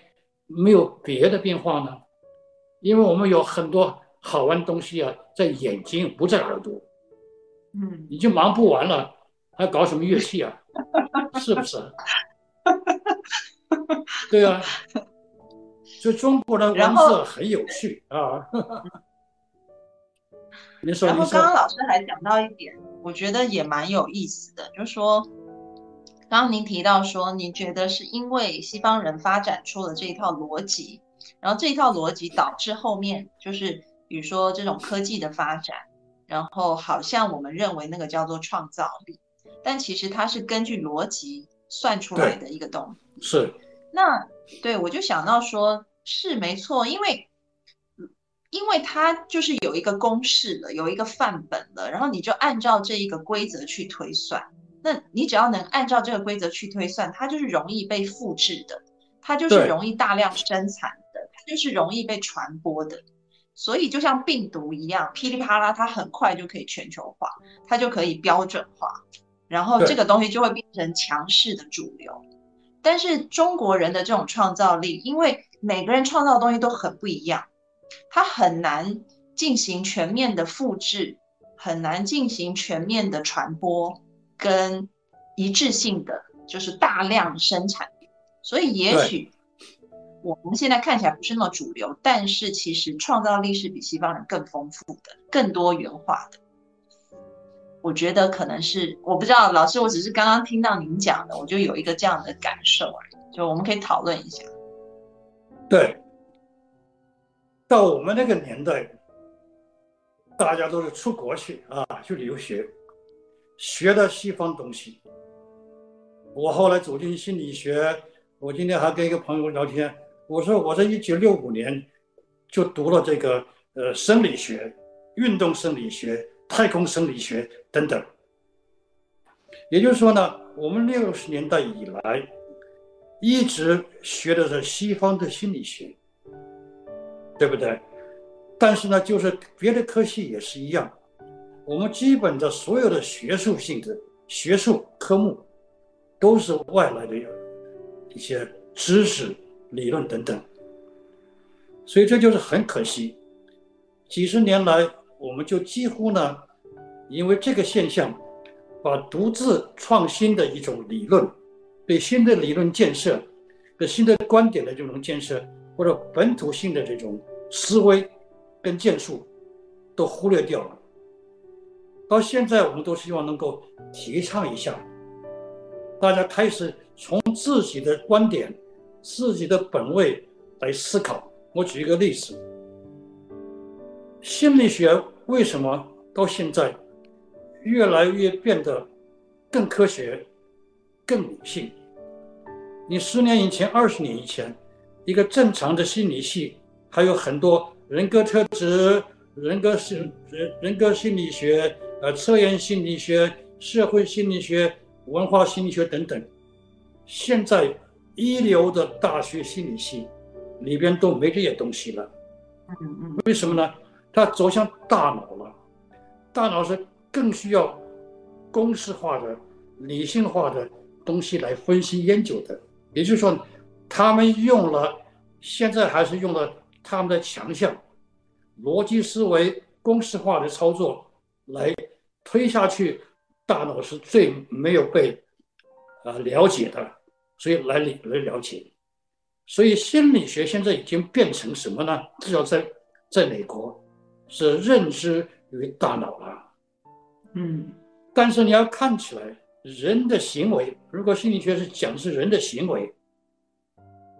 没有别的变化呢？因为我们有很多好玩的东西啊，在眼睛不在耳朵，嗯，已经忙不完了，还搞什么乐器啊？是不是？对啊，所以中国的文字很有趣啊。你说，然后刚刚老师还讲到一点，我觉得也蛮有意思的，就是说，刚刚您提到说，您觉得是因为西方人发展出了这一套逻辑，然后这一套逻辑导致后面就是，比如说这种科技的发展，然后好像我们认为那个叫做创造力。但其实它是根据逻辑算出来的一个东西。是。那对我就想到说，是没错，因为，因为它就是有一个公式的，有一个范本的，然后你就按照这一个规则去推算。那你只要能按照这个规则去推算，它就是容易被复制的，它就是容易大量生产的，它就是容易被传播的。所以就像病毒一样，噼里啪啦，它很快就可以全球化，它就可以标准化。然后这个东西就会变成强势的主流，但是中国人的这种创造力，因为每个人创造的东西都很不一样，它很难进行全面的复制，很难进行全面的传播跟一致性的，就是大量生产。所以也许我们现在看起来不是那么主流，但是其实创造力是比西方人更丰富的、更多元化的。我觉得可能是我不知道老师，我只是刚刚听到您讲的，我就有一个这样的感受而已。就我们可以讨论一下。对，到我们那个年代，大家都是出国去啊，去留学，学的西方东西。我后来走进心理学，我今天还跟一个朋友聊天，我说我在一九六五年就读了这个呃生理学，运动生理学。太空生理学等等，也就是说呢，我们六十年代以来一直学的是西方的心理学，对不对？但是呢，就是别的科系也是一样，我们基本的所有的学术性质学术科目都是外来的一些知识、理论等等，所以这就是很可惜，几十年来。我们就几乎呢，因为这个现象，把独自创新的一种理论，对新的理论建设、对新的观点的这种建设，或者本土性的这种思维跟建树，都忽略掉了。到现在，我们都希望能够提倡一下，大家开始从自己的观点、自己的本位来思考。我举一个例子。心理学为什么到现在越来越变得更科学、更理性？你十年以前、二十年以前，一个正常的心理系还有很多人格特质、人格心人人格心理学、呃测验心理学、社会心理学、文化心理学等等。现在一流的大学心理系里边都没这些东西了。嗯嗯，为什么呢？它走向大脑了，大脑是更需要公式化的、理性化的东西来分析研究的。也就是说，他们用了，现在还是用了他们的强项，逻辑思维、公式化的操作来推下去。大脑是最没有被啊了解的，所以来来了解。所以心理学现在已经变成什么呢？至少在在美国，是认知与大脑了。嗯，但是你要看起来，人的行为，如果心理学是讲是人的行为，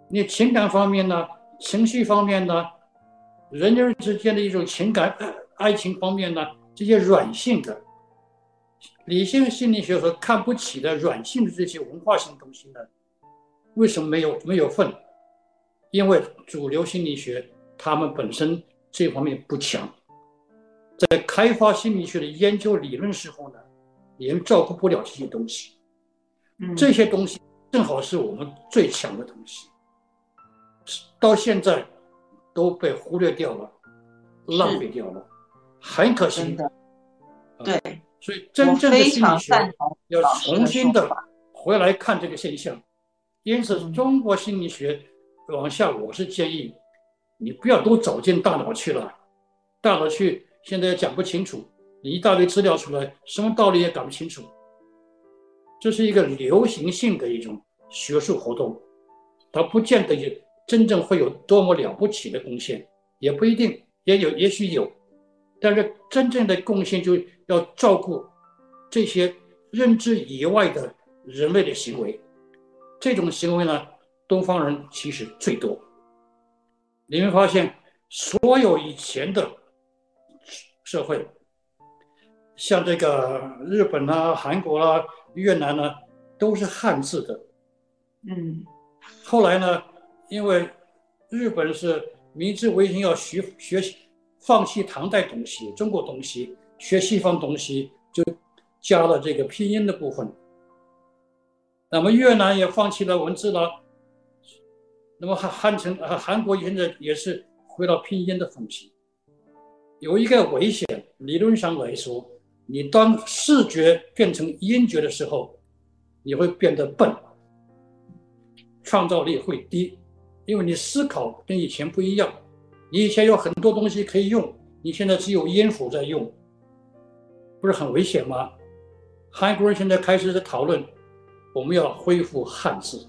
你情感方面呢，情绪方面呢，人与人之间的一种情感、爱情方面呢，这些软性的，理性心理学和看不起的软性的这些文化性东西呢，为什么没有没有份？因为主流心理学他们本身这方面不强，在开发心理学的研究理论时候呢，也照顾不了这些东西。这些东西正好是我们最强的东西，到现在都被忽略掉了，浪费掉了，很可惜。对，所以真正的心理学要重新的回来看这个现象。因此，中国心理学。往下，我是建议你不要都走进大脑去了，大脑去现在也讲不清楚，你一大堆资料出来，什么道理也搞不清楚。这是一个流行性的一种学术活动，它不见得有真正会有多么了不起的贡献，也不一定，也有也许有，但是真正的贡献就要照顾这些认知以外的人类的行为，这种行为呢？东方人其实最多，你会发现，所有以前的社会，像这个日本啊、韩国啦、越南呢，都是汉字的。嗯，后来呢，因为日本是明治维新要学学习，放弃唐代东西、中国东西，学西方东西，就加了这个拼音的部分。那么越南也放弃了文字了。那么汉汉城啊，韩国现在也是回到拼音的风气。有一个危险，理论上来说，你当视觉变成音觉的时候，你会变得笨，创造力会低，因为你思考跟以前不一样。你以前有很多东西可以用，你现在只有音符在用，不是很危险吗？韩国人现在开始在讨论，我们要恢复汉字。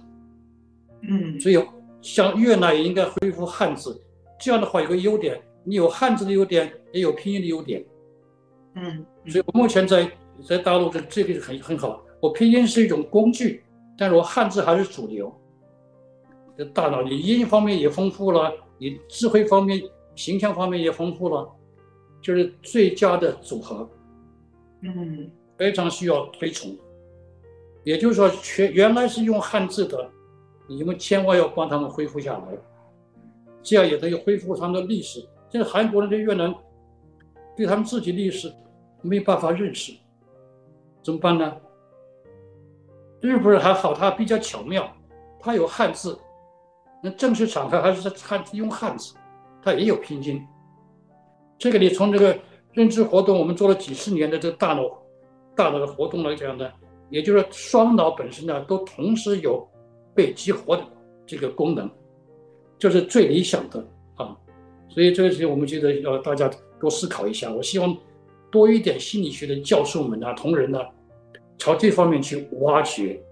嗯，只有。像越南也应该恢复汉字，这样的话有个优点，你有汉字的优点，也有拼音的优点。嗯，所以我目前在在大陆这这个很很好。我拼音是一种工具，但是我汉字还是主流。这大脑你音方面也丰富了，你智慧方面、形象方面也丰富了，就是最佳的组合。嗯，非常需要推崇。也就是说，全原来是用汉字的。你们千万要帮他们恢复下来，这样也等于恢复他们的历史。现在韩国人对越南，对他们自己历史没办法认识，怎么办呢？日本人还好，他比较巧妙，他有汉字，正式场合还是在汉用汉字，他也有拼音。这个你从这个认知活动，我们做了几十年的这个大脑大脑的活动来讲呢，也就是双脑本身呢都同时有。被激活的这个功能，就是最理想的啊，所以这个事情我们觉得要大家多思考一下。我希望多一点心理学的教授们啊、同仁呢，朝这方面去挖掘。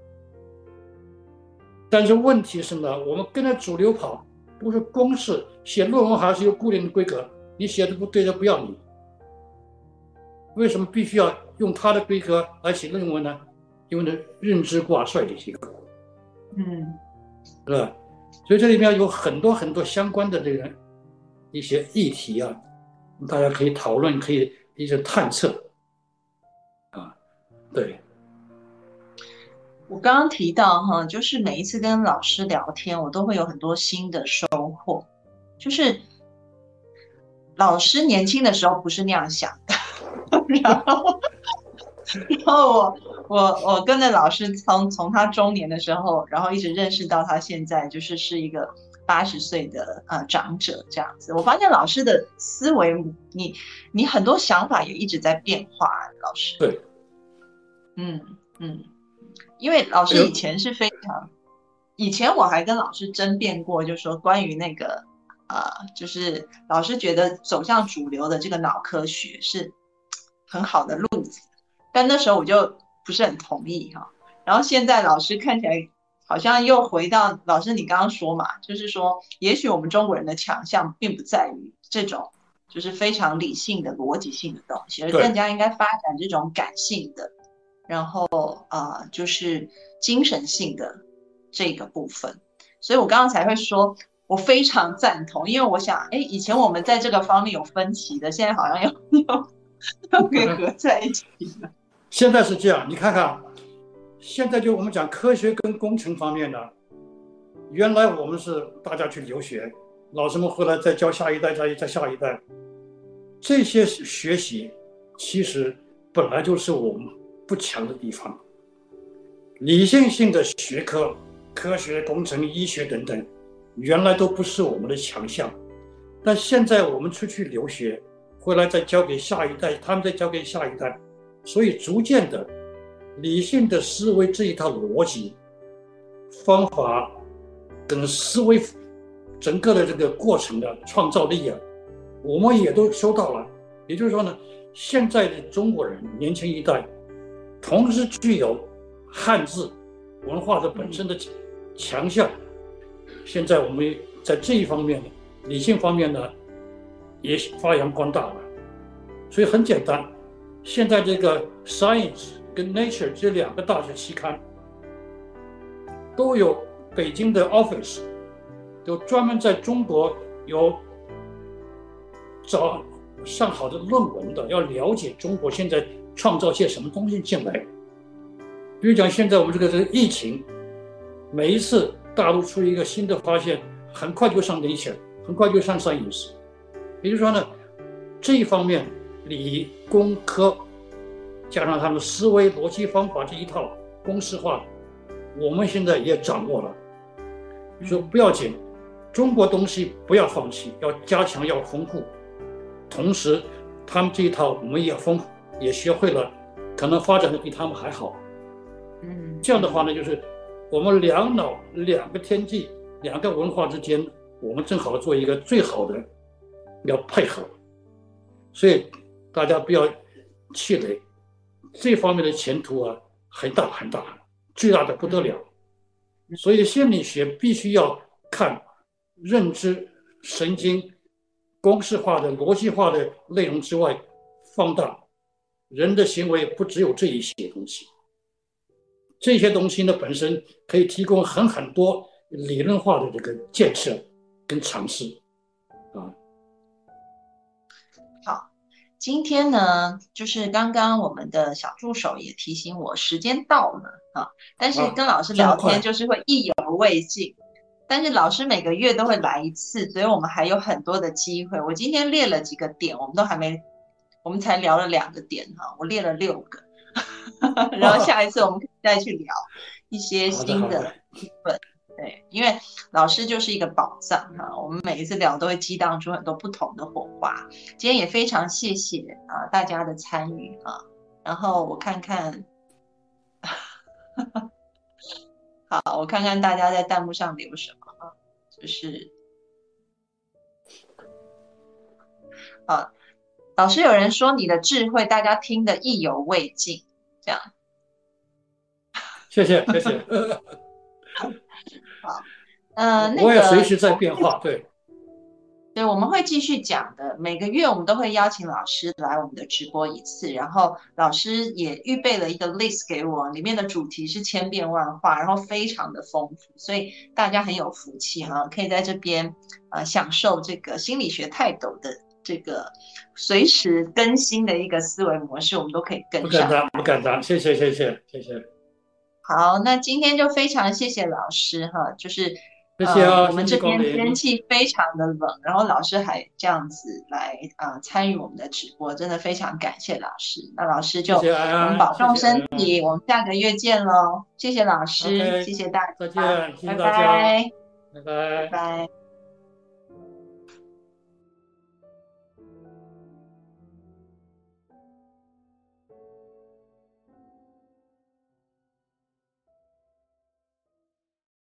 但是问题是呢，我们跟着主流跑，不是公式，写论文还是有固定的规格，你写的不对的不要你。为什么必须要用他的规格来写论文呢？因为呢，认知挂帅的一个。嗯，是吧？所以这里面有很多很多相关的这个一些议题啊，大家可以讨论，可以一些探测啊。对，我刚刚提到哈，就是每一次跟老师聊天，我都会有很多新的收获。就是老师年轻的时候不是那样想的，然后。然后我我我跟着老师从从他中年的时候，然后一直认识到他现在就是是一个八十岁的呃长者这样子。我发现老师的思维，你你很多想法也一直在变化。老师，对，嗯嗯，因为老师以前是非常，以前我还跟老师争辩过，就说关于那个呃，就是老师觉得走向主流的这个脑科学是很好的路子。但那时候我就不是很同意哈，然后现在老师看起来好像又回到老师你刚刚说嘛，就是说，也许我们中国人的强项并不在于这种就是非常理性的逻辑性的东西，而更加应该发展这种感性的，然后啊，就是精神性的这个部分。所以我刚刚才会说，我非常赞同，因为我想，哎，以前我们在这个方面有分歧的，现在好像又又又给合在一起了。现在是这样，你看看。现在就我们讲科学跟工程方面的，原来我们是大家去留学，老师们回来再教下一代，再再下一代，这些学习其实本来就是我们不强的地方。理性性的学科，科学、工程、医学等等，原来都不是我们的强项，但现在我们出去留学，回来再教给下一代，他们再教给下一代，所以逐渐的。理性的思维这一套逻辑、方法跟思维整个的这个过程的创造力啊，我们也都收到了。也就是说呢，现在的中国人年轻一代，同时具有汉字文化的本身的强项。现在我们在这一方面理性方面呢，也发扬光大了。所以很简单，现在这个 science。跟 Nature 这两个大学期刊都有北京的 office，都专门在中国有找上好的论文的，要了解中国现在创造些什么东西进来。比如讲，现在我们这个这个疫情，每一次大陆出一个新的发现，很快就上 Nature，很快就上 Science。也就是说呢，这一方面理工科。加上他们思维逻辑方法这一套公式化，我们现在也掌握了。说不要紧，中国东西不要放弃，要加强，要丰富。同时，他们这一套我们也丰也学会了，可能发展的比他们还好。嗯，这样的话呢，就是我们两脑两个天地两个文化之间，我们正好做一个最好的要配合。所以大家不要气馁。这方面的前途啊，很大很大，巨大的不得了。所以心理学必须要看认知、神经、公式化的、逻辑化的内容之外，放大人的行为，不只有这一些东西。这些东西呢，本身可以提供很很多理论化的这个建设跟尝试。啊。好今天呢，就是刚刚我们的小助手也提醒我时间到了啊，但是跟老师聊天就是会意犹未尽。但是老师每个月都会来一次，所以我们还有很多的机会。我今天列了几个点，我们都还没，我们才聊了两个点哈，我列了六个，然后下一次我们可以再去聊一些新的部分。对，因为老师就是一个宝藏哈，我们每一次聊都会激荡出很多不同的火花。今天也非常谢谢啊大家的参与啊，然后我看看，好，我看看大家在弹幕上留什么啊，就是啊，老师有人说你的智慧大家听得意犹未尽，这样，谢 谢谢谢。好，呃，那个我也随时在变化，对，对，我们会继续讲的。每个月我们都会邀请老师来我们的直播一次，然后老师也预备了一个 list 给我，里面的主题是千变万化，然后非常的丰富，所以大家很有福气哈，可以在这边呃享受这个心理学泰斗的这个随时更新的一个思维模式，我们都可以跟上。不敢当，不敢当，谢谢，谢谢，谢谢。好，那今天就非常谢谢老师哈，就是呃我们这边天气非常的冷，然后老师还这样子来啊参与我们的直播，真的非常感谢老师。那老师就我们保重身体，我们下个月见喽，谢谢老师，谢谢大家，再见，拜拜，拜拜，拜拜。